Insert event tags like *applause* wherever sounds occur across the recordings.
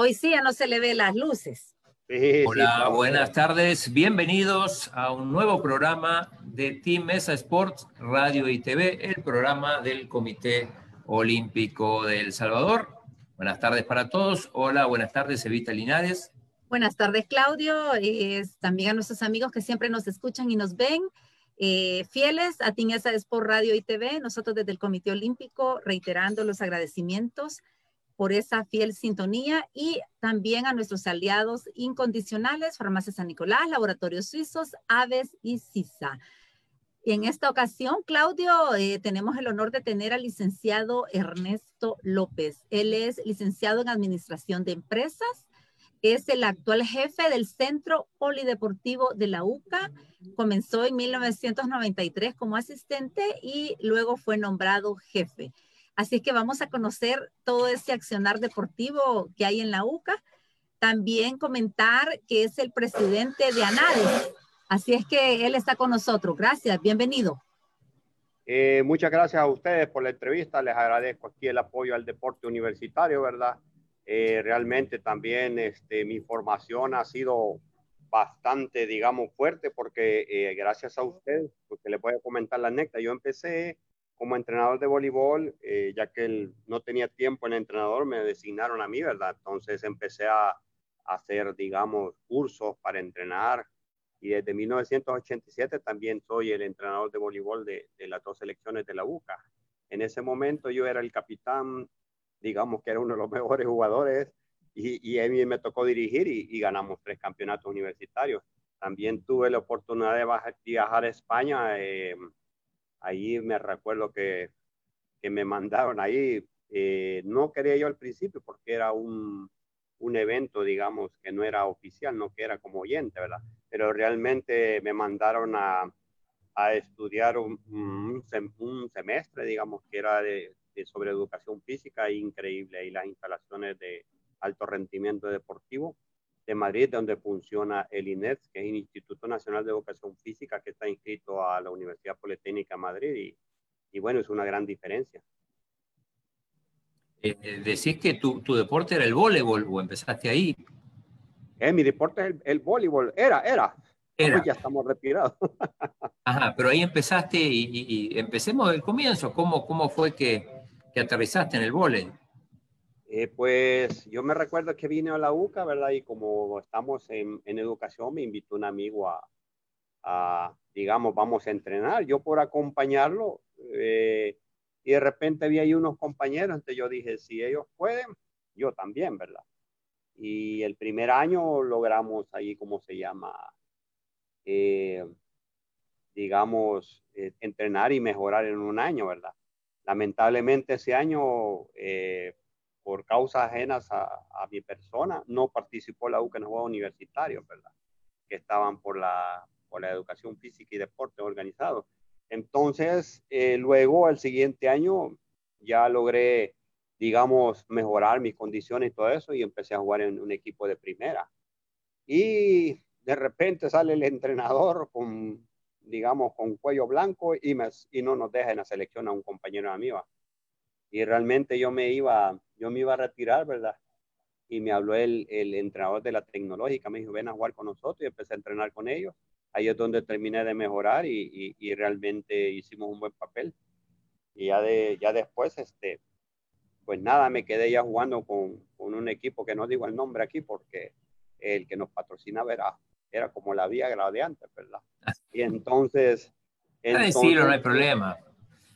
Hoy sí ya no se le ve las luces. Hola, buenas tardes. Bienvenidos a un nuevo programa de Team Mesa Sports Radio y TV, el programa del Comité Olímpico de El Salvador. Buenas tardes para todos. Hola, buenas tardes, Evita Linares. Buenas tardes, Claudio. también a nuestros amigos que siempre nos escuchan y nos ven. Eh, fieles a Team Mesa Sports Radio y TV, nosotros desde el Comité Olímpico reiterando los agradecimientos por esa fiel sintonía y también a nuestros aliados incondicionales, Farmacia San Nicolás, Laboratorios Suizos, Aves y CISA. En esta ocasión, Claudio, eh, tenemos el honor de tener al licenciado Ernesto López. Él es licenciado en Administración de Empresas, es el actual jefe del Centro Polideportivo de la UCA. Comenzó en 1993 como asistente y luego fue nombrado jefe. Así que vamos a conocer todo ese accionar deportivo que hay en la UCA. También comentar que es el presidente de ANADES. Así es que él está con nosotros. Gracias, bienvenido. Eh, muchas gracias a ustedes por la entrevista. Les agradezco aquí el apoyo al deporte universitario, ¿verdad? Eh, realmente también este, mi formación ha sido bastante, digamos, fuerte porque eh, gracias a ustedes, porque les voy a comentar la anécdota, yo empecé como entrenador de voleibol, eh, ya que él no tenía tiempo en entrenador, me designaron a mí, ¿verdad? Entonces empecé a, hacer, digamos, cursos para entrenar y desde 1987 también soy el entrenador de voleibol de, las dos selecciones de la UCA. En ese momento yo era el capitán, digamos que era uno de los *laughs* mejores jugadores y, y a mí me tocó dirigir y, ganamos tres campeonatos universitarios. También tuve la oportunidad de viajar a España. Eh, ahí me recuerdo que, que me mandaron ahí, eh, no quería yo al principio porque era un, un, evento, digamos, que no era oficial, no que era como oyente, ¿verdad? Pero realmente me mandaron a, a estudiar un, un, semestre, digamos, que era de, de, sobre educación física increíble y las instalaciones de alto rendimiento deportivo de Madrid, donde funciona el INET, que es el Instituto Nacional de Educación Física, que está inscrito a la Universidad Politécnica de Madrid, y, y bueno, es una gran diferencia. Eh, eh, decís que tu, tu, deporte era el voleibol, o empezaste ahí. Eh, mi deporte es el, voleibol, era, era. era. Ya estamos retirados. *laughs* Ajá, pero ahí empezaste y, y, empecemos del comienzo. ¿Cómo, cómo fue que, que aterrizaste en el voleibol? Eh, pues yo me recuerdo que vine a la UCA, ¿verdad? Y como estamos en, en educación, me invitó un amigo a, a, digamos, vamos a entrenar. Yo por acompañarlo, eh, y de repente vi ahí unos compañeros, entonces yo dije, si ellos pueden, yo también, ¿verdad? Y el primer año logramos ahí, ¿cómo se llama? Eh, digamos, entrenar y mejorar en un año, ¿verdad? Lamentablemente ese año por causas ajenas a, mi persona, no participó la UCA en los Juegos Universitarios, ¿verdad? Que estaban por la, por la educación física y deporte organizado. Entonces, eh, luego, el siguiente año, ya logré, digamos, mejorar mis condiciones y todo eso, y empecé a jugar en un equipo de primera. Y de repente sale el entrenador con, digamos, con cuello blanco y, me, y no nos deja en la selección a un compañero amigo y realmente yo me iba, yo me iba a retirar, ¿verdad? Y me habló el, el entrenador de la tecnológica, me dijo, ven a jugar con nosotros y empecé a entrenar con ellos. Ahí es donde terminé de mejorar y, y, realmente hicimos un buen papel. Y ya, de, ya después, este, pues nada, me quedé ya jugando con, con, un equipo que no digo el nombre aquí porque el que nos patrocinaba era, era como la vía antes, ¿verdad? Y entonces... *laughs* entonces decirlo, no hay problema.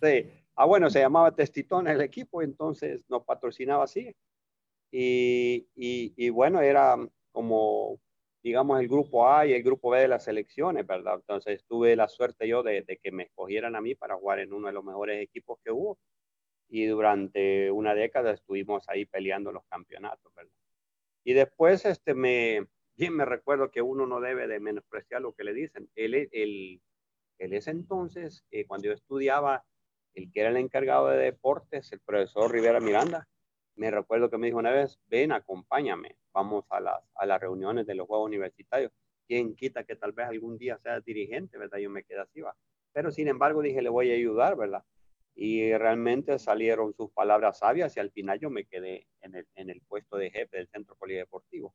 Sí, Ah, bueno, se llamaba Testitón el equipo, entonces nos patrocinaba así. Y, y, bueno, era como, digamos, el grupo A y el grupo B de las selecciones, ¿verdad? Entonces tuve la suerte yo de, que me escogieran a mí para jugar en uno de los mejores equipos que hubo. Y durante una década estuvimos ahí peleando los campeonatos, ¿verdad? Y después, este, me, bien me recuerdo que uno no debe de menospreciar lo que le dicen. Él, él, él es entonces, eh, cuando yo estudiaba, el que era el encargado de deportes, el profesor Rivera Miranda, me recuerdo que me dijo una vez, ven, acompáñame, vamos a las, a las reuniones de los Juegos Universitarios. ¿Quién quita que tal vez algún día sea dirigente, verdad? Yo me quedé así, va. Pero sin embargo dije, le voy a ayudar, ¿verdad? y realmente salieron sus palabras sabias y al final yo me quedé en el, en el puesto de jefe del centro polideportivo.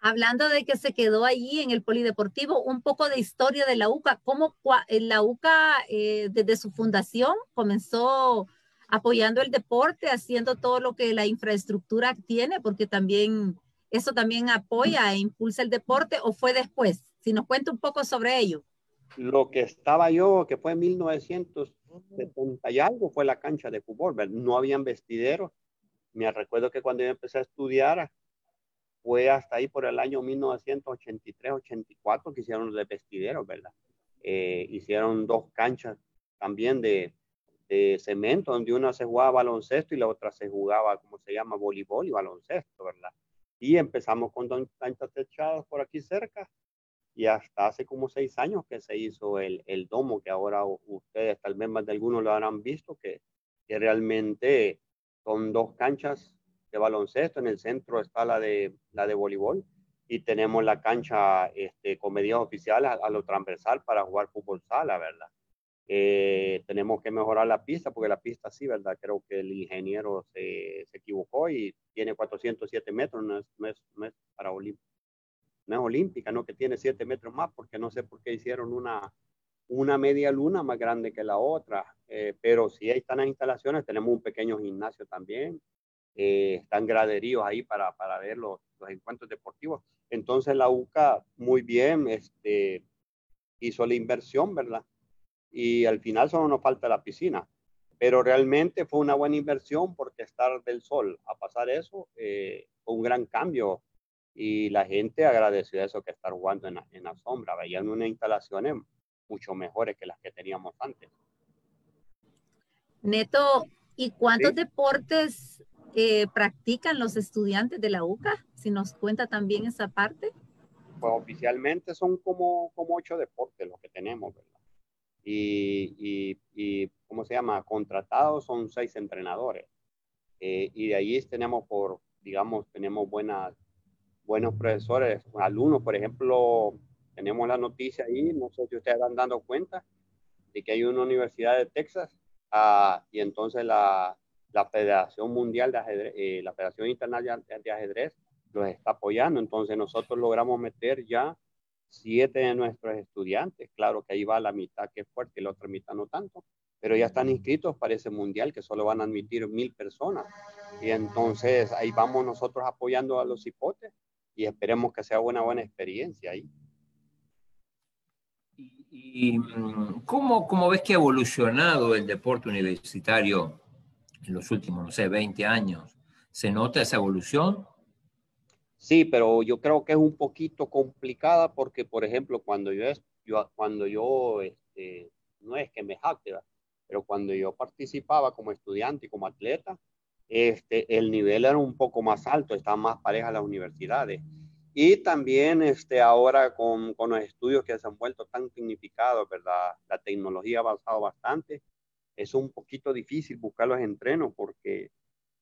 Hablando de que se quedó allí en el polideportivo, un poco de historia de la UCA, cómo la UCA eh, desde su fundación comenzó apoyando el deporte, haciendo todo lo que la infraestructura tiene, porque también eso también apoya e impulsa el deporte, o fue después. Si nos cuenta un poco sobre ello. Lo que estaba yo, que fue en 1970 y algo, fue la cancha de fútbol, no habían vestideros. Me recuerdo que cuando yo empecé a estudiar, fue hasta ahí por el año 1983-84 que hicieron los vestideros, ¿verdad? Eh, hicieron dos canchas también de, de, cemento, donde una se jugaba baloncesto y la otra se jugaba, como se llama, voleibol y baloncesto, ¿verdad? Y empezamos con dos canchas techadas por aquí cerca y hasta hace como seis años que se hizo el, el domo, que ahora ustedes tal vez más de algunos lo habrán visto, que, que realmente son dos canchas de baloncesto, en el centro está la de, la de voleibol y tenemos la cancha este, con medidas oficiales a, lo transversal para jugar fútbol sala, ¿verdad? Eh, tenemos que mejorar la pista porque la pista sí, ¿verdad? Creo que el ingeniero se, se equivocó y tiene 407 metros, no es, no es, para olímpica, no es olímpica, no que tiene 7 metros más porque no sé por qué hicieron una, una media luna más grande que la otra, eh, pero sí ahí están las instalaciones, tenemos un pequeño gimnasio también, eh, están graderíos ahí para, para ver los, los, encuentros deportivos. Entonces la UCA muy bien este, hizo la inversión, ¿verdad? Y al final solo nos falta la piscina. Pero realmente fue una buena inversión porque estar del sol a pasar eso eh, fue un gran cambio y la gente agradeció eso que estar jugando en la, en la sombra. Veían unas instalaciones mucho mejores que las que teníamos antes. Neto, ¿y cuántos deportes practican los estudiantes de la UCA? Si nos cuenta también esa parte. Pues oficialmente son como, como ocho deportes los que tenemos, ¿verdad? Y, y, ¿cómo se llama? Contratados son seis entrenadores. Eh, y de ahí tenemos por, digamos, tenemos buenas, buenos profesores, alumnos, por ejemplo, tenemos la noticia ahí, no sé si ustedes han dando cuenta, de que hay una universidad de Texas ah, y entonces la, la Federación Mundial de Ajedrez, eh, la Federación Internacional de Ajedrez los está apoyando. Entonces nosotros logramos meter ya siete de nuestros estudiantes. Claro que ahí va la mitad que es fuerte y la otra mitad no tanto, pero ya están inscritos para ese mundial que solo van a admitir mil personas. Y entonces ahí vamos nosotros apoyando a los hipotes y esperemos que sea una buena experiencia ahí. ¿Y, mm, cómo, cómo ves que ha evolucionado el deporte universitario en los últimos, no sé, 20 años. ¿Se nota esa evolución? Sí, pero yo creo que es un poquito complicada porque, por ejemplo, cuando yo, yo cuando yo este, no es que me jacte, pero cuando yo participaba como estudiante y como atleta, este, el nivel era un poco más alto, estaban más parejas las universidades. Y también este, ahora con, con los estudios que se han vuelto tan significados, ¿verdad? La tecnología ha avanzado bastante es un poquito difícil buscar los entrenos porque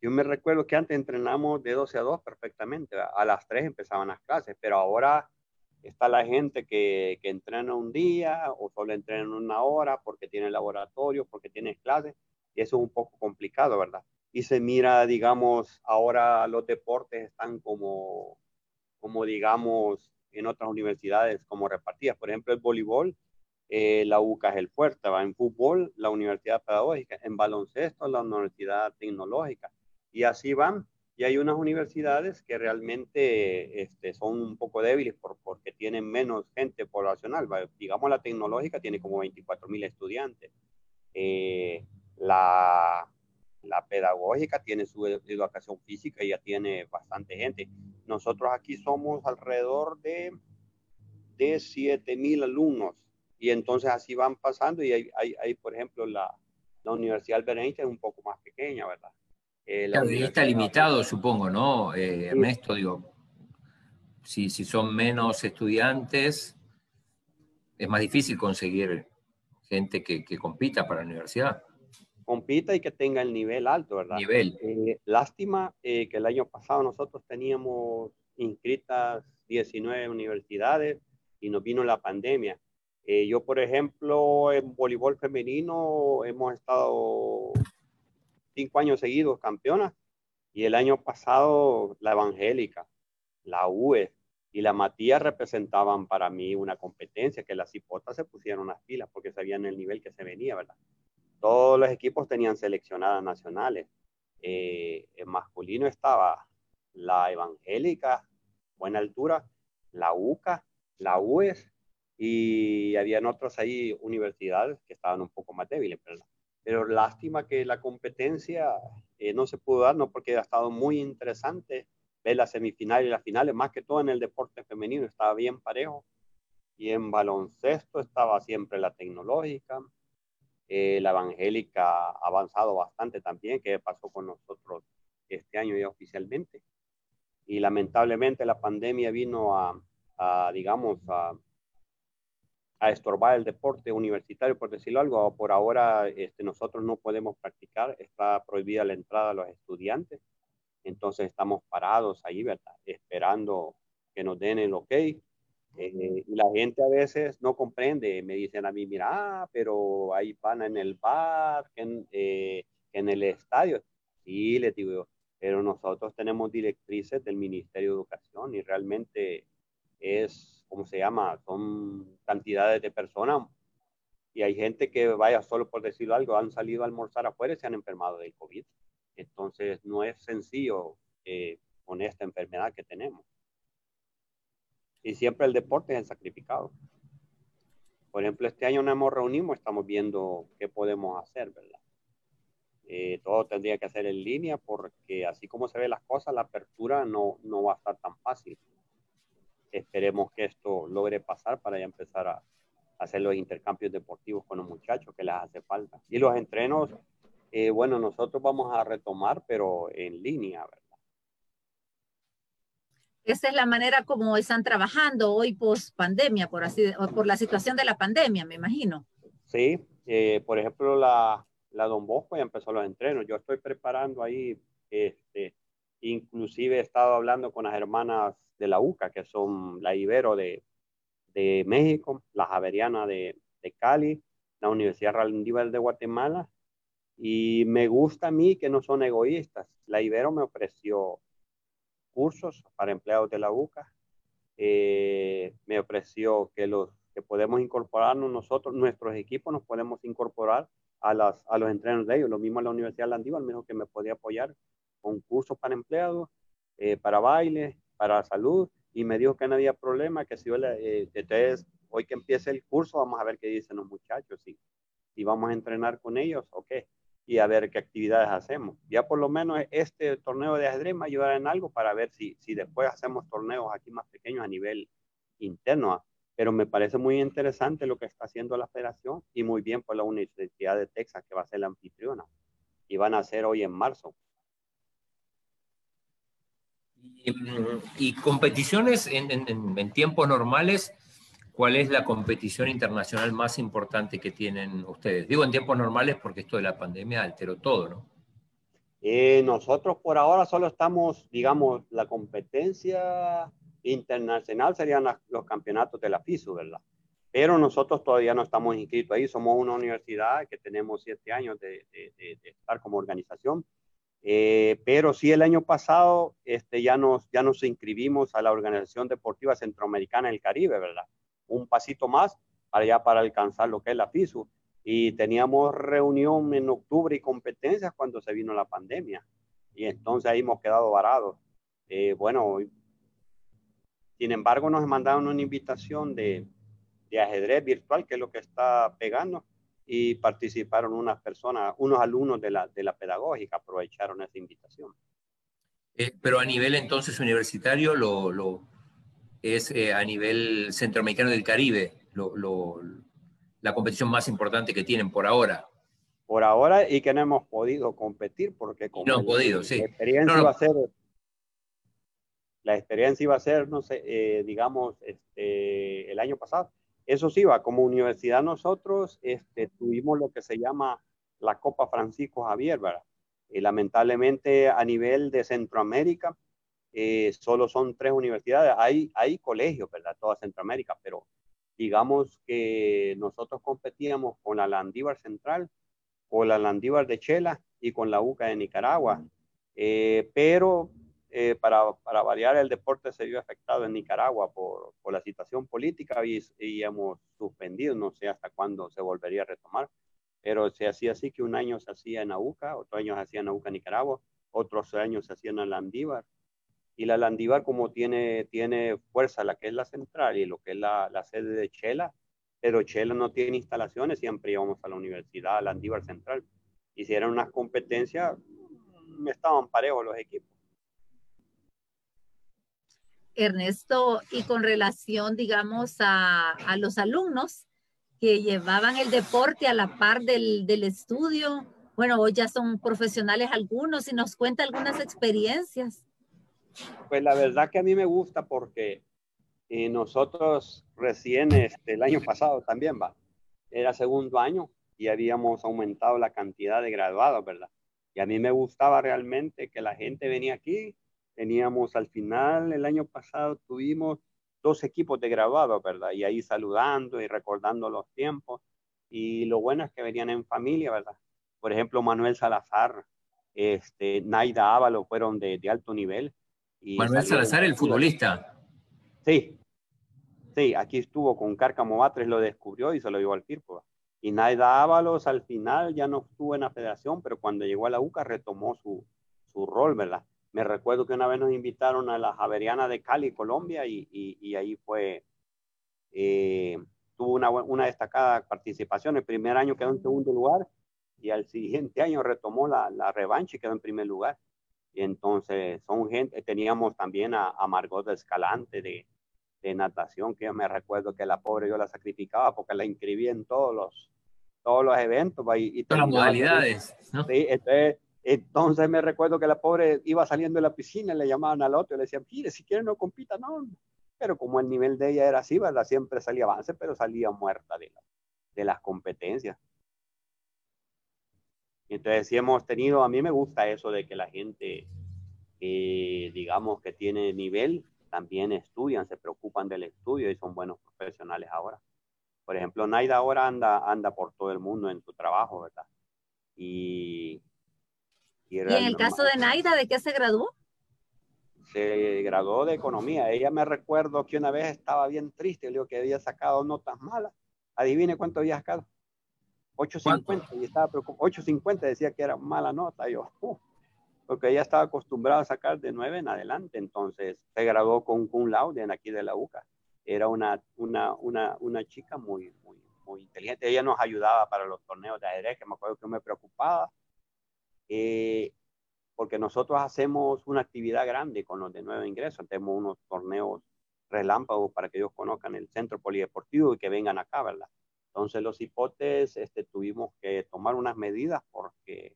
yo me recuerdo que antes entrenamos de 12 a 2 perfectamente, a las 3 empezaban las clases, pero ahora está la gente que, que entrena un día o solo entrena una hora porque tiene laboratorio, porque tiene clases, y eso es un poco complicado, ¿verdad? Y se mira, digamos, ahora los deportes están como, como digamos, en otras universidades como repartidas. Por ejemplo, el voleibol eh, la UCA es el fuerte, va en fútbol, la Universidad Pedagógica, en baloncesto, la Universidad Tecnológica, y así van. Y hay unas universidades que realmente este, son un poco débiles por, porque tienen menos gente poblacional. Digamos, la tecnológica tiene como 24 mil estudiantes. Eh, la, la pedagógica tiene su educación física y ya tiene bastante gente. Nosotros aquí somos alrededor de, de 7 mil alumnos y entonces así van pasando y hay, hay, hay por ejemplo, la, la Universidad Albert es un poco más pequeña, ¿verdad? Eh, claro, y está limitado, supongo, ¿no? Eh, Ernesto, digo, si, si son menos estudiantes, es más difícil conseguir gente que, que compita para la universidad. Compita y que tenga el nivel alto, ¿verdad? Nivel. Eh, lástima eh, que el año pasado nosotros teníamos inscritas 19 universidades y nos vino la pandemia Eh, yo, por ejemplo, en voleibol femenino hemos estado cinco años seguidos campeonas y el año pasado la Evangélica, la UE y la Matías representaban para mí una competencia que las hipotas se pusieron las pilas porque sabían el nivel que se venía, ¿verdad? Todos los equipos tenían seleccionadas nacionales. Eh, en masculino estaba la Evangélica, buena altura, la UCA, la UES y habían otros ahí universidades que estaban un poco más débiles, ¿verdad? Pero lástima que la competencia eh, no se pudo dar, no porque ha estado muy interesante ver la semifinal y las finales, más que todo en el deporte femenino estaba bien parejo y en baloncesto estaba siempre la tecnológica, eh, la evangélica ha avanzado bastante también, que pasó con nosotros este año ya oficialmente. Y lamentablemente la pandemia vino a, a digamos, a, a, estorbar el deporte universitario, por decirlo algo. Por ahora este, nosotros no podemos practicar, está prohibida la entrada a los estudiantes. Entonces estamos parados ahí, ¿verdad? Esperando que nos den el ok eh, y la gente a veces no comprende, me dicen a mí, mira, ah, pero hay pan en el bar, en, eh, en el estadio. Sí, les digo pero nosotros tenemos directrices del Ministerio de Educación y realmente es, ¿cómo se llama? Son cantidades de personas y hay gente que vaya solo por decirlo algo, han salido a almorzar afuera y se han enfermado del COVID. Entonces no es sencillo eh, con esta enfermedad que tenemos y siempre el deporte es el sacrificado. Por ejemplo, este año nos hemos reunido, estamos viendo qué podemos hacer, ¿verdad? Eh, todo tendría que hacer en línea porque así como se ven las cosas, la apertura no, no va a estar tan fácil. Esperemos que esto logre pasar para ya empezar a hacer los intercambios deportivos con los muchachos que les hace falta. Y los entrenos, eh, bueno, nosotros vamos a retomar, pero en línea, ¿verdad? Esa es la manera como están trabajando hoy post pandemia, por así, por la situación de la pandemia, me imagino. Sí, eh, por ejemplo, la, la Don Bosco ya empezó los entrenos. Yo estoy preparando ahí, este, inclusive he estado hablando con las hermanas de la UCA, que son la Ibero de, de México, la Javeriana de, de Cali, la Universidad Randíbal de Guatemala, y me gusta a mí que no son egoístas. La Ibero me ofreció cursos para empleados de la UCA. Eh, me ofreció que los que podemos incorporarnos nosotros, nuestros equipos nos podemos incorporar a, las, a los entrenos de ellos. Lo mismo en la Universidad Landívar me dijo que me podía apoyar con cursos para empleados, eh, para baile, para salud, y me dijo que no había problema, que si yo le, eh, hoy que empiece el curso, vamos a ver qué dicen los muchachos, si, si vamos a entrenar con ellos o qué y a ver qué actividades hacemos. Ya por lo menos este torneo de ajedrez me ayudará en algo para ver si, si después hacemos torneos aquí más pequeños a nivel interno. ¿ah? Pero me parece muy interesante lo que está haciendo la federación y muy bien por la Universidad de Texas que va a ser la anfitriona y van a hacer hoy en marzo. Y, competiciones en, en, en tiempos normales, ¿Cuál es la competición internacional más importante que tienen ustedes? Digo en tiempos normales porque esto de la pandemia alteró todo, ¿no? Eh, nosotros por ahora solo estamos, digamos, la competencia internacional serían los campeonatos de la FISU, ¿verdad? Pero nosotros todavía no estamos inscritos ahí, somos una universidad que tenemos siete años de, estar como organización. Eh, pero sí el año pasado este, ya, nos, ya nos inscribimos a la Organización Deportiva Centroamericana del Caribe, ¿verdad? un pasito más para ya para alcanzar lo que es la FISU. Y teníamos reunión en octubre y competencias cuando se vino la pandemia. Y entonces ahí hemos quedado varados. Eh, bueno, sin embargo nos mandaron una invitación de, de ajedrez virtual, que es lo que está pegando, y participaron unas personas, unos alumnos de la, de la pedagógica, aprovecharon esa invitación. Eh, pero a nivel entonces universitario, lo, lo, es eh, a nivel centroamericano del Caribe, la competición más importante que tienen por ahora. Por ahora y que no hemos podido competir porque como no podido, sí. la experiencia iba a ser la experiencia iba a ser, no sé, eh, digamos, este, el año pasado. Eso sí, va, como universidad nosotros este, tuvimos lo que se llama la Copa Francisco Javier, ¿verdad? Y lamentablemente a nivel de Centroamérica, eh, solo son tres universidades. Hay, hay colegios, ¿verdad? Toda Centroamérica, pero digamos que nosotros competíamos con la Landívar Central, con la Landívar de Chela y con la UCA de Nicaragua. Eh, pero eh, para, para, variar, el deporte se vio afectado en Nicaragua por, por la situación política y, y, hemos suspendido, no sé hasta cuándo se volvería a retomar, pero se hacía así que un año se hacía en AUCA, otro año se hacía en AUCA, Nicaragua, otros años se hacía en Landívar. Y la Landívar como tiene, tiene fuerza, la que es la central y lo que es la, la sede de Chela, pero Chela no tiene instalaciones, siempre íbamos a la universidad, a Landívar Central. Hicieron unas competencias, estaban parejos los equipos. Ernesto, y con relación, digamos, a, los alumnos que llevaban el deporte a la par del, del estudio, bueno, hoy ya son profesionales algunos y nos cuenta algunas experiencias. Pues la verdad que a mí me gusta porque eh, nosotros recién este, el año pasado también va, era segundo año y habíamos aumentado la cantidad de graduados, ¿verdad? Y a mí me gustaba realmente que la gente venía aquí. Teníamos al final, el año pasado tuvimos dos equipos de graduados, ¿verdad? Y ahí saludando y recordando los tiempos. Y lo bueno es que venían en familia, ¿verdad? Por ejemplo, Manuel Salazar, este, Naida Ávalo fueron de, de alto nivel. Y Manuel Salazar, el futbolista. Sí, sí, aquí estuvo con Cárcamo Batres, lo descubrió y se lo llevó al Firpo. Y Naida Ábalos al final ya no estuvo en la federación, pero cuando llegó a la UCA retomó su, su rol, ¿verdad? Me recuerdo que una vez nos invitaron a la Javeriana de Cali, Colombia, y, y, y ahí fue, eh, tuvo una, una, destacada participación. El primer año quedó en segundo lugar y al siguiente año retomó la, la revancha y quedó en primer lugar. Y entonces son gente, teníamos también a, a Margot Escalante de, de natación, que yo me recuerdo que la pobre yo la sacrificaba porque la inscribí en todos los, todos los eventos. Y, y todas las modalidades. ¿no? Sí, entonces, entonces, me recuerdo que la pobre iba saliendo de la piscina, le llamaban al otro y le decían, mire, si quiere no compita, no. Pero como el nivel de ella era así, ¿verdad? Siempre salía avance, pero salía muerta de, la, de las competencias. Entonces, sí hemos tenido, a mí me gusta eso de que la gente, eh, digamos, que tiene nivel, también estudian, se preocupan del estudio y son buenos profesionales ahora. Por ejemplo, Naida ahora anda, anda por todo el mundo en su trabajo, ¿verdad? Y, y, en el caso de Naida, ¿de qué se graduó? Se graduó de economía. Ella me recuerdo que una vez estaba bien triste, le digo que había sacado notas malas. Adivine cuánto había sacado. 8.50 y estaba preocupado. 8.50 decía que era mala nota. Yo, uh, porque ella estaba acostumbrada a sacar de 9 en adelante, entonces se graduó con un laude en aquí de la UCA. Era una, una, una, una chica muy, muy, muy inteligente. Ella nos ayudaba para los torneos de ajedrez, que me acuerdo que me preocupaba, eh, porque nosotros hacemos una actividad grande con los de nuevo ingreso. Tenemos unos torneos relámpagos para que ellos conozcan el centro polideportivo y que vengan acá, ¿verdad? Entonces los hipotes este, tuvimos que tomar unas medidas porque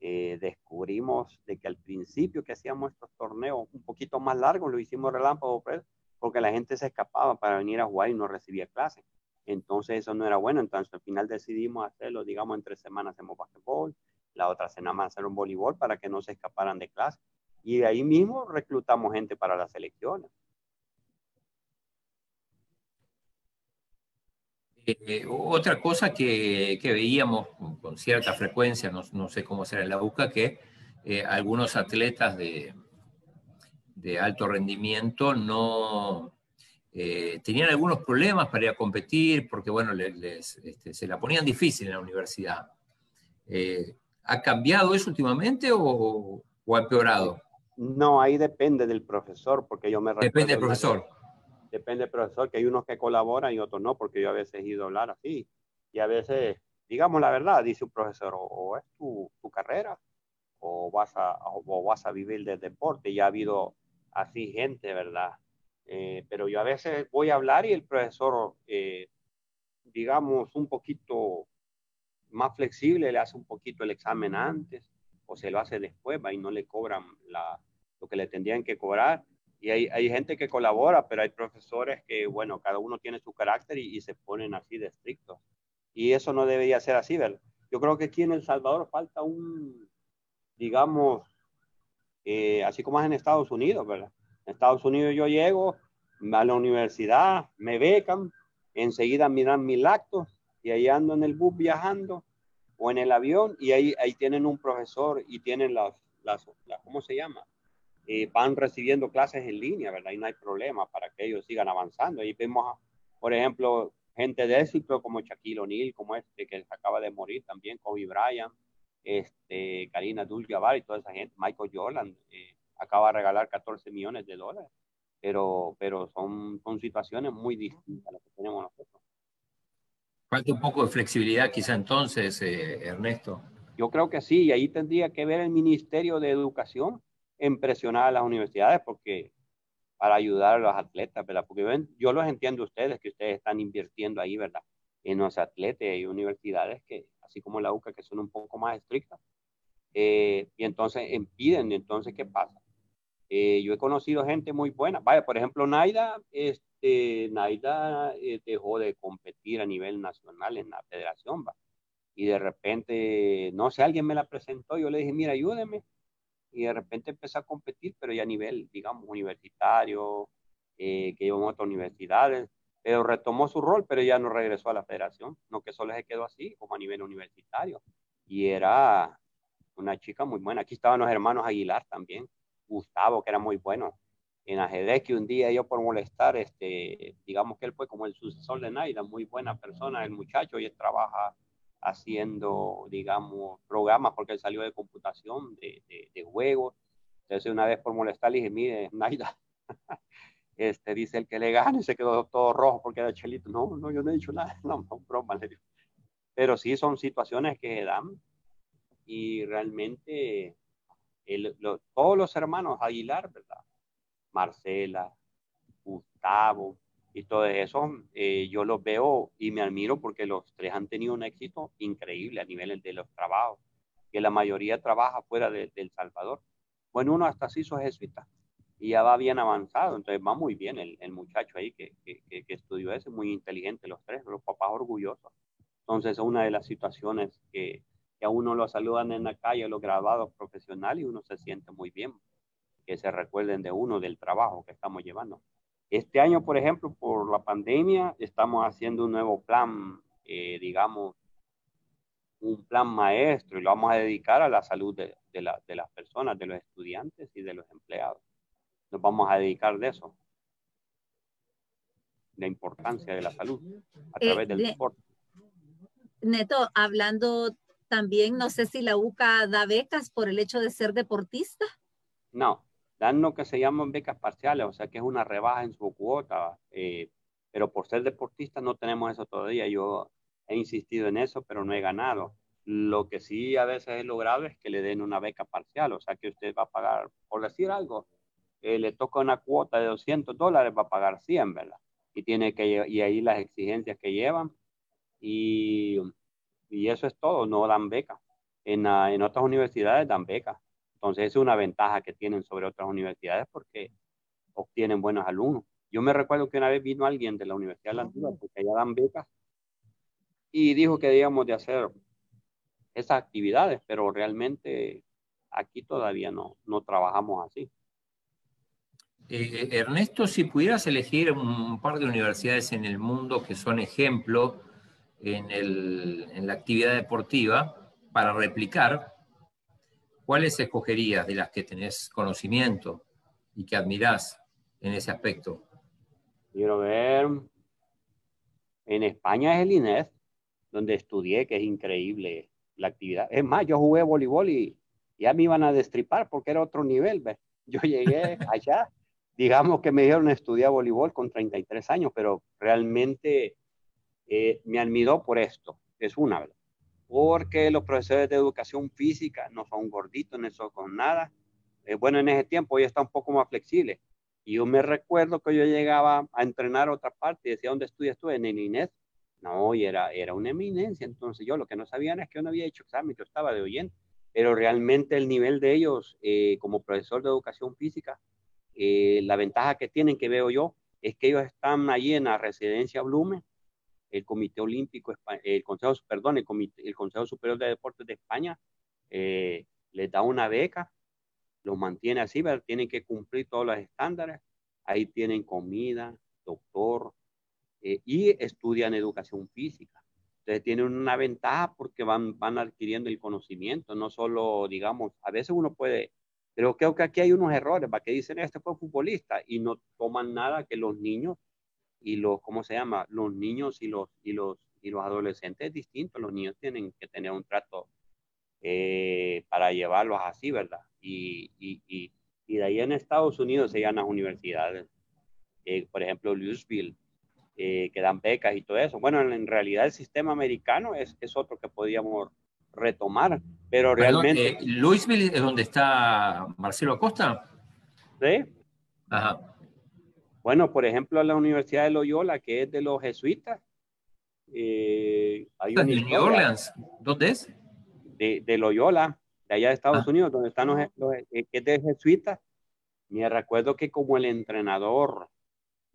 eh, descubrimos de que al principio que hacíamos estos torneos un poquito más largos, lo hicimos relámpago pues, porque la gente se escapaba para venir a jugar y no recibía clases. Entonces eso no era bueno, entonces al final decidimos hacerlo, digamos, entre semanas hacemos basquetbol, la otra semana hacer un voleibol para que no se escaparan de clase. Y de ahí mismo reclutamos gente para las elecciones. Eh, otra cosa que, que, veíamos con cierta frecuencia, no, no, sé cómo será en la UCA, que eh, algunos atletas de, de, alto rendimiento no eh, tenían algunos problemas para ir a competir porque, bueno, les este, se la ponían difícil en la universidad. ¿Ha cambiado eso últimamente o, o, ha empeorado? No, ahí depende del profesor, porque yo me Depende del profesor depende del profesor, que hay unos que colaboran y otros no, porque yo a veces he ido a hablar así. Y a veces, digamos la verdad, dice un profesor, o, es tu, tu, carrera, o vas, a, o vas a vivir del deporte. Y ha habido así gente, ¿verdad? Eh, pero yo a veces voy a hablar y el profesor, eh, digamos, un poquito más flexible, le hace un poquito el examen antes o se lo hace después, ¿va? y no le cobran la, lo que le tendrían que cobrar y hay, hay, gente que colabora, pero hay profesores que, bueno, cada uno tiene su carácter y, se ponen así de estrictos. Y eso no debería ser así, ¿verdad? Yo creo que aquí en El Salvador falta un, digamos, eh, así como es en Estados Unidos, ¿verdad? En Estados Unidos yo llego a la universidad, me becan, enseguida miran mil actos y ahí ando en el bus viajando o en el avión y ahí, ahí tienen un profesor y tienen las, las, ¿cómo se llama? Eh, van recibiendo clases en línea, ¿verdad? Y no hay problema para que ellos sigan avanzando. Y vemos, por ejemplo, gente de éxito como Shaquille O'Neal, como este que acaba de morir también, Kobe Bryant, este, Karina Abdul-Jabbar y toda esa gente, Michael Jordan, eh, acaba de regalar 14 millones de dólares, pero, pero son, son situaciones muy distintas a las que tenemos nosotros. Falta un poco de flexibilidad quizá entonces, eh, Ernesto. Yo creo que sí, y ahí tendría que ver el Ministerio de Educación en presionar a las universidades porque para ayudar a los atletas, ¿verdad? Porque ven, yo los entiendo ustedes, que ustedes están invirtiendo ahí, ¿verdad? En los atletas y universidades que, así como la UCA, que son un poco más estrictas. Eh, y entonces impiden, entonces, ¿qué pasa? Eh, yo he conocido gente muy buena. Vaya, por ejemplo, Naida, este, Naida eh, dejó de competir a nivel nacional en la federación. Y de repente, no sé, alguien me la presentó, yo le dije, mira, ayúdeme. Y de repente empezó a competir, pero ya a nivel, digamos, universitario, que iba a otras universidades, pero retomó su rol, pero ya no regresó a la federación, no que solo se quedó así, como a nivel universitario. Y era una chica muy buena. Aquí estaban los hermanos Aguilar también, Gustavo, que era muy bueno en ajedrez, que un día yo por molestar, este, digamos que él fue como el sucesor de Naida, muy buena persona, el muchacho, y él trabaja haciendo, digamos, programas, porque él salió de computación, de, de, juegos. Entonces una vez por molestar le dije, mire, Naida, *laughs* este, dice el que le gane, se quedó todo rojo porque era chelito. No, no, yo no he dicho nada, *laughs* no, no, broma, Pero sí son situaciones que dan y realmente todos los hermanos Aguilar, ¿verdad? Marcela, Gustavo y todo eso, eh, yo los veo y me admiro porque los tres han tenido un éxito increíble a nivel de los trabajos, que la mayoría trabaja fuera de, El Salvador. Bueno, uno hasta se hizo jesuita y ya va bien avanzado, entonces va muy bien el, muchacho ahí que, que, que, estudió ese, muy inteligente los tres, los papás orgullosos. Entonces, es una de las situaciones que, que a uno lo saludan en la calle, los graduados profesionales, y uno se siente muy bien, que se recuerden de uno, del trabajo que estamos llevando. Este año, por ejemplo, por la pandemia, estamos haciendo un nuevo plan, eh, digamos, un plan maestro, y lo vamos a dedicar a la salud de, de, la, de las personas, de los estudiantes y de los empleados. Nos vamos a dedicar de eso, la importancia de la salud a través del eh, deporte. Neto, hablando también no sé si la UCA da becas por el hecho de ser deportista. No, dan lo que se llaman becas parciales, o sea que es una rebaja en su cuota, eh, pero por ser deportista no tenemos eso todavía. Yo he insistido en eso, pero no he ganado. Lo que sí a veces he logrado es que le den una beca parcial, o sea que usted va a pagar, por decir algo, eh, le toca una cuota de 200 dólares, va a pagar 100, ¿verdad? Y, tiene que, y ahí las exigencias que llevan. Y y eso es todo, no dan beca. En, en otras universidades dan beca. Entonces es una ventaja que tienen sobre otras universidades porque obtienen buenos alumnos. Yo me recuerdo que una vez vino alguien de la Universidad de la Antigua, porque allá dan becas, y dijo que debíamos de hacer esas actividades, pero realmente aquí todavía no, no trabajamos así. Eh, Ernesto, si pudieras elegir un par de universidades en el mundo que son ejemplo en, el, en la actividad deportiva para replicar, ¿cuáles escogerías de las que tenés conocimiento y que admirás en ese aspecto? Quiero ver. En España es el INES, donde estudié, que es increíble la actividad. Es más, yo jugué voleibol y ya me iban a destripar porque era otro nivel. *laughs* Yo llegué allá, digamos que me dieron estudiar voleibol con 33 años, pero realmente eh, me admiró por esto, es una, ¿verdad? Porque los profesores de educación física no son gorditos, no son con nada. Eh, bueno, en ese tiempo ya está un poco más flexible. Y yo me recuerdo que yo llegaba a entrenar a otra parte y decía, ¿dónde estudias tú? En el INES. No, y era, era una eminencia. Entonces yo lo que no sabían es que yo no había hecho examen, yo estaba de oyente. Pero realmente el nivel de ellos eh, como profesor de educación física, la ventaja que tienen que veo yo es que ellos están allí en la residencia Blume el Comité Olímpico, el Consejo, perdón, el, Comité, el Consejo Superior de Deportes de España eh, les da una beca, los mantiene así, pero tienen que cumplir todos los estándares. Ahí tienen comida, doctor, eh, y estudian educación física. Entonces tienen una ventaja porque van, van adquiriendo el conocimiento, no solo, digamos, a veces uno puede, pero creo que aquí hay unos errores, para que dicen, este fue futbolista y no toman nada que los niños y los, ¿cómo se llama? Los niños y los, y los, y los adolescentes es distinto, los niños tienen que tener un trato eh, para llevarlos así, ¿verdad? Y, y, y, y, de ahí en Estados Unidos se llaman las universidades, eh, por ejemplo, Louisville, eh, que dan becas y todo eso. Bueno, en, realidad el sistema americano es, es otro que podríamos retomar, pero realmente... Eh, ¿Louisville es donde está Marcelo Acosta? Sí. Ajá. Bueno, por ejemplo, la Universidad de Loyola, que es de los jesuitas. Eh, hay ¿En New Orleans? ¿Dónde es? De, de, Loyola, de allá de Estados ah. Unidos, donde están los, los, que es de jesuitas. Me recuerdo que como el entrenador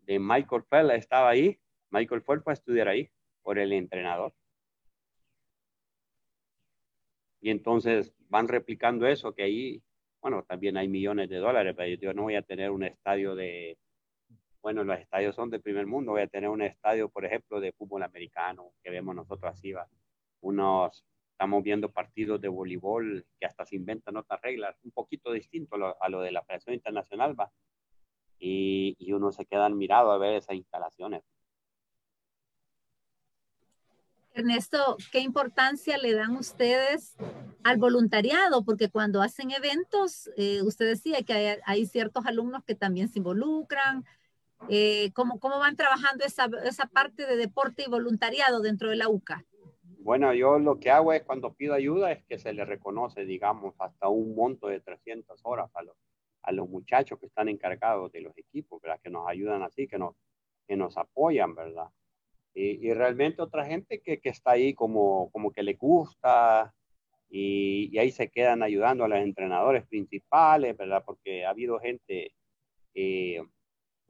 de Michael Phelps estaba ahí. Michael Phelps fue a estudiar ahí por el entrenador. Y entonces van replicando eso, que ahí, bueno, también hay millones de dólares, pero yo no voy a tener un estadio de, bueno, los estadios son del primer mundo, voy a tener un estadio, por ejemplo, de fútbol americano, que vemos nosotros así, va. Unos, estamos viendo partidos de voleibol que hasta se inventan otras reglas, un poquito distinto a lo, de la Federación Internacional, va y, uno se queda admirado a ver esas instalaciones. Ernesto, ¿qué importancia le dan ustedes al voluntariado? Porque cuando hacen eventos, eh, usted decía que hay, ciertos alumnos que también se involucran. Eh, ¿cómo, ¿cómo, van trabajando esa, esa, parte de deporte y voluntariado dentro de la UCA? Bueno, yo lo que hago es cuando pido ayuda es que se le reconoce, digamos, hasta un monto de 300 horas a los, a los muchachos que están encargados de los equipos, ¿verdad? Que nos ayudan así, que nos, que nos apoyan, ¿verdad? Y, y realmente otra gente que, que, está ahí como, como que le gusta y, y, ahí se quedan ayudando a los entrenadores principales, ¿verdad? Porque ha habido gente eh,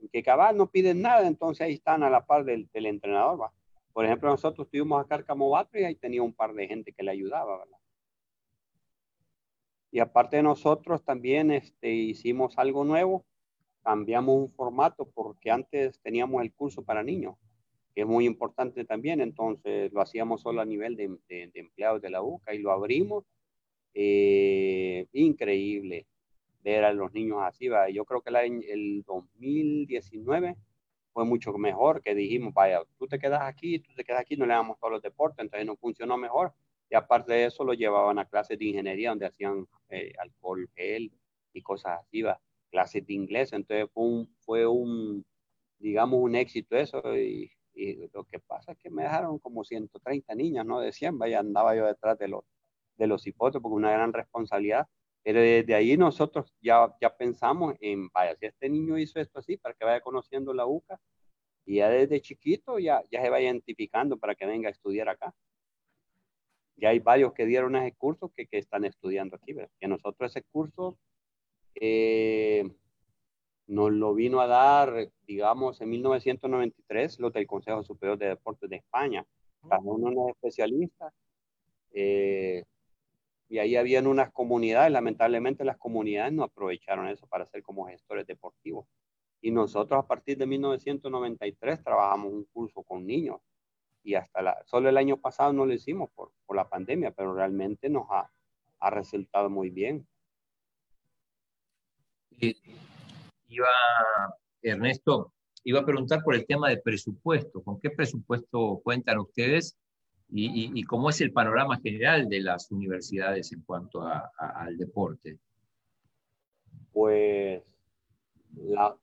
que cabal no piden nada, entonces ahí están a la par del, entrenador, ¿va? Por ejemplo, nosotros tuvimos a Carcamo y ahí tenía un par de gente que le ayudaba. Y aparte de nosotros también este, hicimos algo nuevo, cambiamos un formato porque antes teníamos el curso para niños, que es muy importante también, entonces lo hacíamos solo a nivel de, de, empleados de la UCA y lo abrimos. Eh, increíble ver a los niños así. ¿va? Yo creo que el, el 2019 fue mucho mejor que dijimos, vaya, tú te quedas aquí, tú te quedas aquí, no le damos todos los deportes, entonces no funcionó mejor y aparte de eso lo llevaban a clases de ingeniería donde hacían eh, alcohol, gel y cosas así, ¿va? clases de inglés. Entonces fue un, fue un digamos, un éxito eso. Y, lo que pasa es que me dejaron como 130 niños, no de 100, vaya, andaba yo detrás de los, de los hipotes porque una gran responsabilidad. Pero desde ahí nosotros ya, ya pensamos en, vaya, si este niño hizo esto así, para que vaya conociendo la UCA, y ya desde chiquito ya, ya se va identificando para que venga a estudiar acá ya hay varios que dieron ese curso que, que están estudiando aquí, ¿verdad? Que nosotros ese curso eh, nos lo vino a dar, digamos, en 1993, los del Consejo Superior de Deportes de España. Cada uno es especialista. Eh, y ahí habían unas comunidades, lamentablemente las comunidades no aprovecharon eso para ser como gestores deportivos. Y nosotros a partir de 1993 trabajamos un curso con niños y hasta la, solo el año pasado no lo hicimos por, por la pandemia, pero realmente nos ha, ha resultado muy bien. Iba, Ernesto, iba a preguntar por el tema de presupuesto. ¿Con qué presupuesto cuentan ustedes y, cómo es el panorama general de las universidades en cuanto al deporte? Pues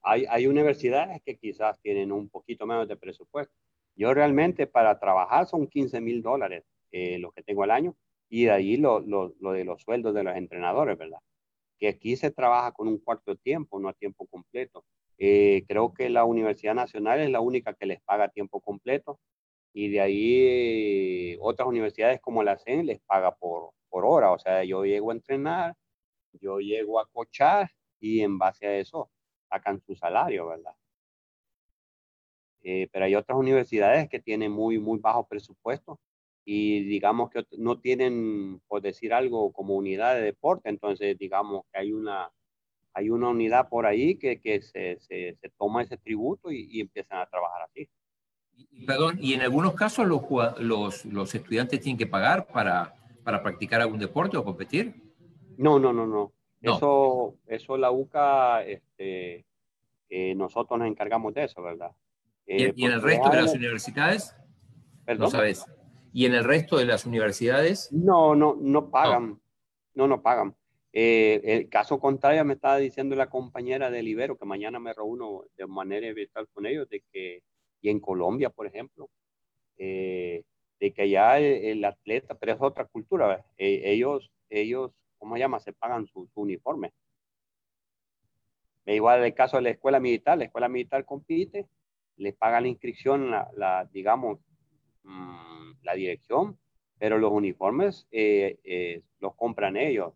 hay, universidades que quizás tienen un poquito menos de presupuesto yo realmente para trabajar son 15 mil dólares eh, lo que tengo al año y de ahí lo, de los sueldos de los entrenadores, ¿verdad? Que aquí se trabaja con un cuarto tiempo, no a tiempo completo. Eh, creo que la Universidad Nacional es la única que les paga tiempo completo y de ahí otras universidades como la CEN les paga por, por hora, o sea, yo llego a entrenar, yo llego a cochar y en base a eso sacan su salario, ¿verdad? Eh, pero hay otras universidades que tienen muy, muy bajo presupuesto y digamos que no tienen, por decir algo, como unidad de deporte, entonces digamos que hay una, hay una unidad por ahí que, que se, se, se toma ese tributo y, y, empiezan a trabajar así. Perdón, ¿y en algunos casos los, los, los estudiantes tienen que pagar para, para practicar algún deporte o competir? No, no, no, no. Eso, eso la UCA, este, eh, nosotros nos encargamos de eso, ¿verdad? ¿Y, en eh, el resto de las universidades? ¿Perdón? ¿No sabes? ¿Y en el resto de las universidades? No, no, no pagan. No, no, pagan. Eh, el caso contrario me estaba diciendo la compañera del Ibero, que mañana me reúno de manera virtual con ellos, de que, y en Colombia, por ejemplo, de que allá el, atleta, pero es otra cultura, ellos, ellos, ¿cómo se llama? Se pagan su, su uniforme. Igual el caso de la escuela militar, la escuela militar compite, les paga la inscripción, la, digamos, mm, la dirección, pero los uniformes eh, eh, los compran ellos.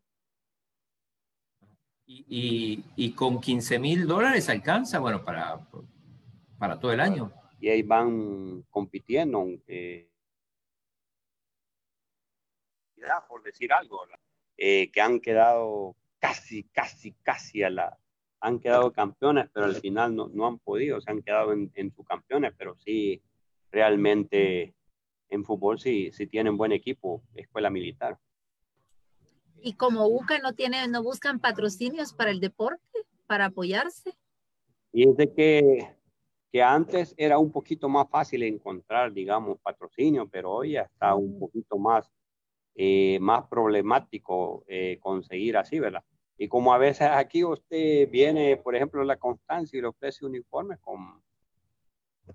Y, con 15 mil dólares alcanza, bueno, para, para todo el año. Y ahí van compitiendo, eh, por decir algo, que han quedado casi, casi, casi a la, han quedado campeones, pero al final no, no han podido, se han quedado en, en sus campeones, pero sí, realmente en fútbol sí, sí tienen buen equipo, escuela militar. Y como UCA no tiene, no buscan patrocinios para el deporte, para apoyarse. Y es de que, que antes era un poquito más fácil encontrar, digamos, patrocinio, pero hoy ya está un poquito más, eh, más problemático eh, conseguir así, ¿verdad? Y como a veces aquí usted viene, por ejemplo, la Constancia y le ofrece uniformes con,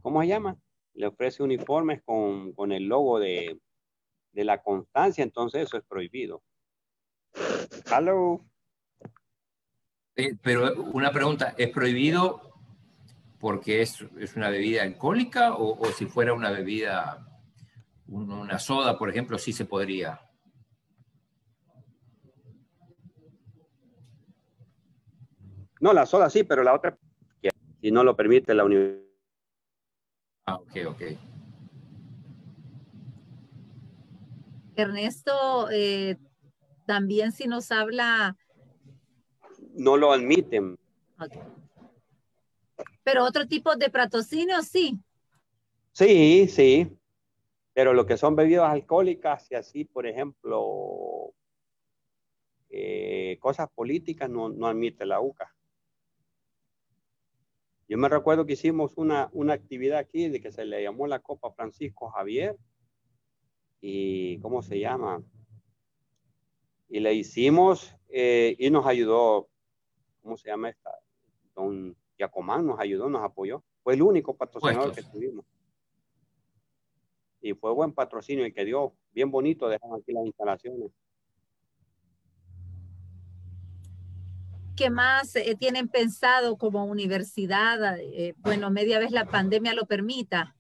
¿cómo se llama? Le ofrece uniformes con, con el logo de, de, la Constancia, entonces eso es prohibido. Hello. pero una pregunta, ¿es prohibido porque es, es una bebida alcohólica o, o, si fuera una bebida, una soda, por ejemplo, sí se podría? No, la sola sí, pero la otra, si no lo permite la universidad. Ah, ok, ok. Ernesto, eh, también si nos habla... No lo admiten. Pero otro tipo de patrocinio, sí. Sí, sí. Pero lo que son bebidas alcohólicas y así, por ejemplo, eh, cosas políticas no, no admite la UCA. Yo me recuerdo que hicimos una, una actividad aquí de que se le llamó la Copa Francisco Javier. ¿Y cómo se llama? Y le hicimos eh, y nos ayudó, ¿cómo se llama esta? Don Yacomán nos ayudó, nos apoyó. Fue el único patrocinador que tuvimos. Y fue buen patrocinio y que dio bien bonito, dejar aquí las instalaciones. ¿Qué más eh, tienen pensado como universidad? Eh, bueno, media vez la pandemia lo permita.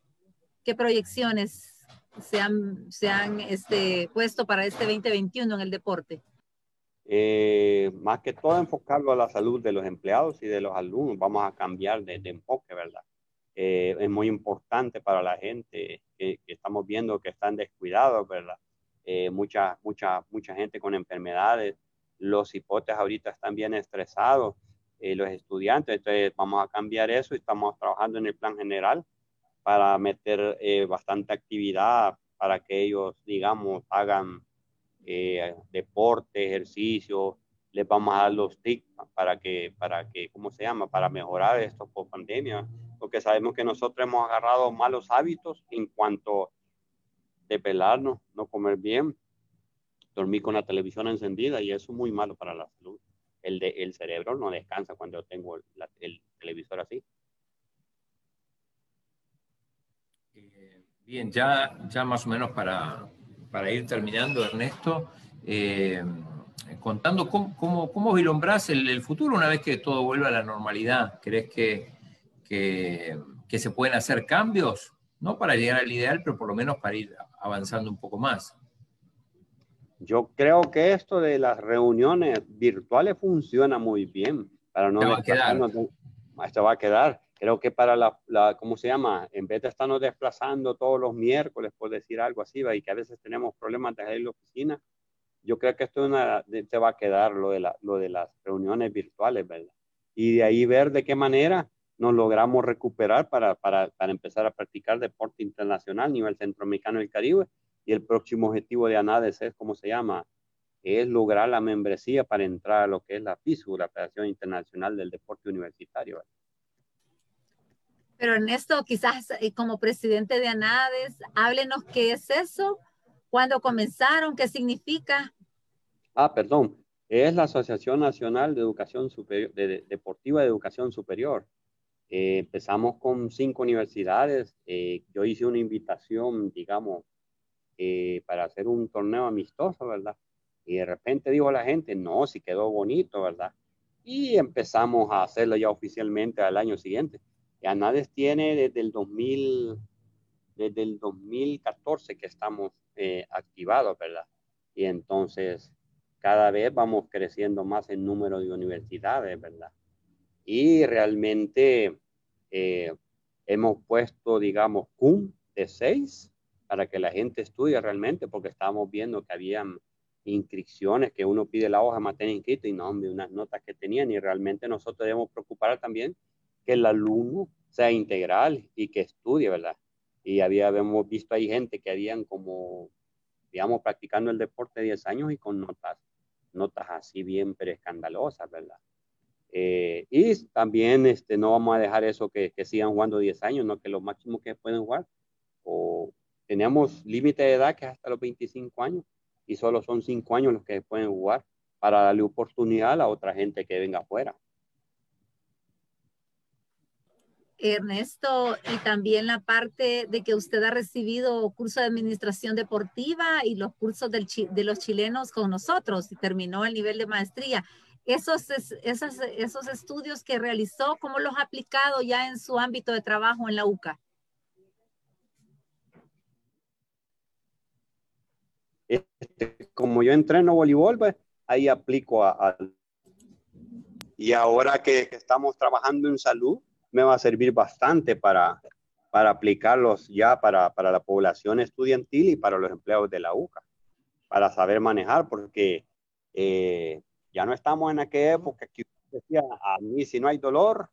¿Qué proyecciones se han, se han este, puesto para este 2021 en el deporte? Eh, más que todo enfocarlo a la salud de los empleados y de los alumnos. Vamos a cambiar de, enfoque, ¿verdad? es muy importante para la gente que, que, estamos viendo que están descuidados, ¿verdad? mucha, mucha, mucha gente con enfermedades los hipotes ahorita están bien estresados, eh, los estudiantes, entonces vamos a cambiar eso y estamos trabajando en el plan general para meter eh, bastante actividad para que ellos, digamos, hagan eh, deporte, ejercicio, les vamos a dar los tips para que, para que, ¿cómo se llama? Para mejorar esto por pandemia, porque sabemos que nosotros hemos agarrado malos hábitos en cuanto de pelarnos, no comer bien, dormir con la televisión encendida y eso es muy malo para la salud. El, de, el cerebro no descansa cuando tengo el, televisor así. Eh, bien, ya, ya más o menos para, para ir terminando, Ernesto, eh, contando cómo, cómo, cómo el, el, futuro una vez que todo vuelva a la normalidad. ¿Crees que, que, que se pueden hacer cambios? No para llegar al ideal, pero por lo menos para ir avanzando un poco más. Yo creo que esto de las reuniones virtuales funciona muy bien. Para no va a quedar. Esto va a quedar. Creo que para la, la, ¿cómo se llama? En vez de estarnos desplazando todos los miércoles, por decir algo así, y que a veces tenemos problemas de ir a la oficina, yo creo que esto una, se va a quedar lo de, la, lo de las reuniones virtuales, ¿verdad? Y de ahí ver de qué manera nos logramos recuperar para, para, para empezar a practicar deporte internacional a nivel centroamericano y Caribe. Y el próximo objetivo de ANADES es, ¿cómo se llama? Es lograr la membresía para entrar a lo que es la FISU, la Federación Internacional del Deporte Universitario. Pero Ernesto, quizás eh, como presidente de ANADES, háblenos qué es eso, cuándo comenzaron, qué significa. Ah, perdón, es la Asociación Nacional de Educación Superior, de, Deportiva de Educación Superior. Eh, empezamos con cinco universidades. Eh, yo hice una invitación, digamos, para hacer un torneo amistoso, ¿verdad? Y de repente dijo la gente, no, si quedó bonito, ¿verdad? Y empezamos a hacerlo ya oficialmente al año siguiente. ANADES tiene desde el 2000, desde el 2014 que estamos eh, activados, ¿verdad? Y entonces cada vez vamos creciendo más en número de universidades, ¿verdad? Y realmente eh, hemos puesto, digamos, CUM de seis para que la gente estudie realmente, porque estábamos viendo que habían inscripciones que uno pide la hoja materia inscrito y no, hombre, unas notas que tenían y realmente nosotros debemos preocupar también que el alumno sea integral y que estudie, ¿verdad? Y había, habíamos visto ahí gente que habían como, digamos, practicando el deporte 10 años y con notas, notas así bien pero escandalosas, ¿verdad? Eh, y también este, no vamos a dejar eso que, que, sigan jugando 10 años, ¿no? Que lo máximo que pueden jugar. O teníamos límite de edad que es hasta los 25 años y solo son 5 años los que pueden jugar para darle oportunidad a otra gente que venga afuera. Ernesto, y también la parte de que usted ha recibido curso de administración deportiva y los cursos de los chilenos con nosotros y terminó el nivel de maestría. Esos, esos, esos estudios que realizó, ¿cómo los ha aplicado ya en su ámbito de trabajo en la UCA? Este, como yo entreno voleibol, pues, ahí aplico a, Y ahora que estamos trabajando en salud, me va a servir bastante para, para aplicarlos ya para, para la población estudiantil y para los empleados de la UCA, para saber manejar, porque eh, ya no estamos en aquella época que decía, a mí si no hay dolor,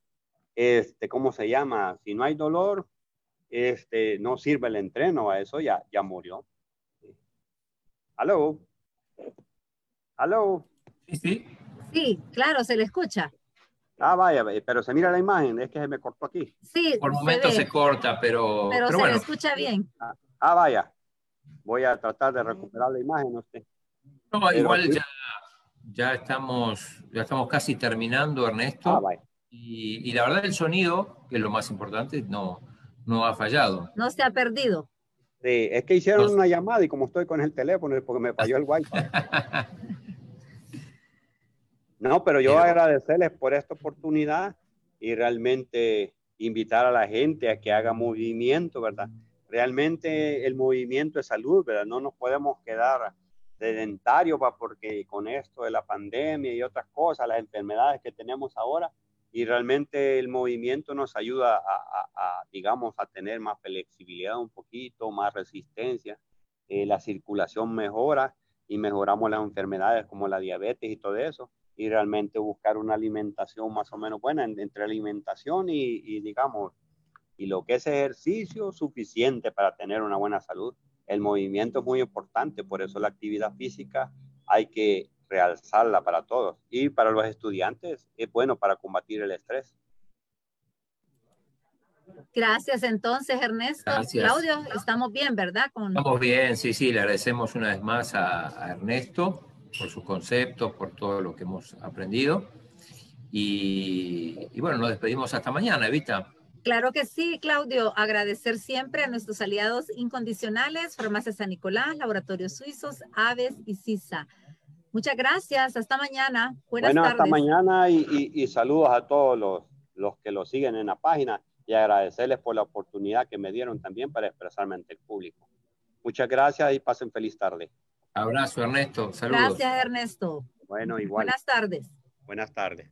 este, ¿cómo se llama? Si no hay dolor, este, no sirve el entreno, a eso ya, ya murió. ¿Aló? ¿Aló? Sí, sí. Sí, claro, se le escucha. Ah, vaya, pero se mira la imagen, es que se me cortó aquí. Sí, por momentos se, corta, pero. Pero, se escucha bien. Ah, ah, vaya. Voy a tratar de recuperar la imagen, no sé. No, igual ya, ya, estamos, ya estamos casi terminando, Ernesto. Ah, vaya. Y, y, la verdad, el sonido, que es lo más importante, no, no ha fallado. No se ha perdido. Sí, es que hicieron una llamada y como estoy con el teléfono, porque me falló el wifi. *laughs* No, pero yo agradecerles por esta oportunidad y realmente invitar a la gente a que haga movimiento, ¿verdad? Realmente el movimiento es salud, ¿verdad? No nos podemos quedar sedentarios, porque con esto de la pandemia y otras cosas, las enfermedades que tenemos ahora, y realmente el movimiento nos ayuda a, digamos, a tener más flexibilidad un poquito, más resistencia, eh, la circulación mejora y mejoramos las enfermedades como la diabetes y todo eso y realmente buscar una alimentación más o menos buena entre alimentación y, digamos, y lo que es ejercicio suficiente para tener una buena salud. El movimiento es muy importante, por eso la actividad física hay que realzarla para todos y para los estudiantes es bueno para combatir el estrés. Gracias entonces, Ernesto. Claudio, estamos bien, ¿verdad? Estamos bien, sí, sí, le agradecemos una vez más a Ernesto por sus conceptos, por todo lo que hemos aprendido. Y, bueno, nos despedimos hasta mañana, Evita. Claro que sí, Claudio. Agradecer siempre a nuestros aliados incondicionales, Farmacia San Nicolás, Laboratorios Suizos, Aves y CISA. Muchas gracias. Hasta mañana. Buenas bueno, hasta mañana y, saludos a todos los, los que lo siguen en la página y agradecerles por la oportunidad que me dieron también para expresarme ante el público. Muchas gracias y pasen feliz tarde. Abrazo, Ernesto. Saludos. Gracias, Ernesto. Bueno, igual. Buenas tardes. Buenas tardes.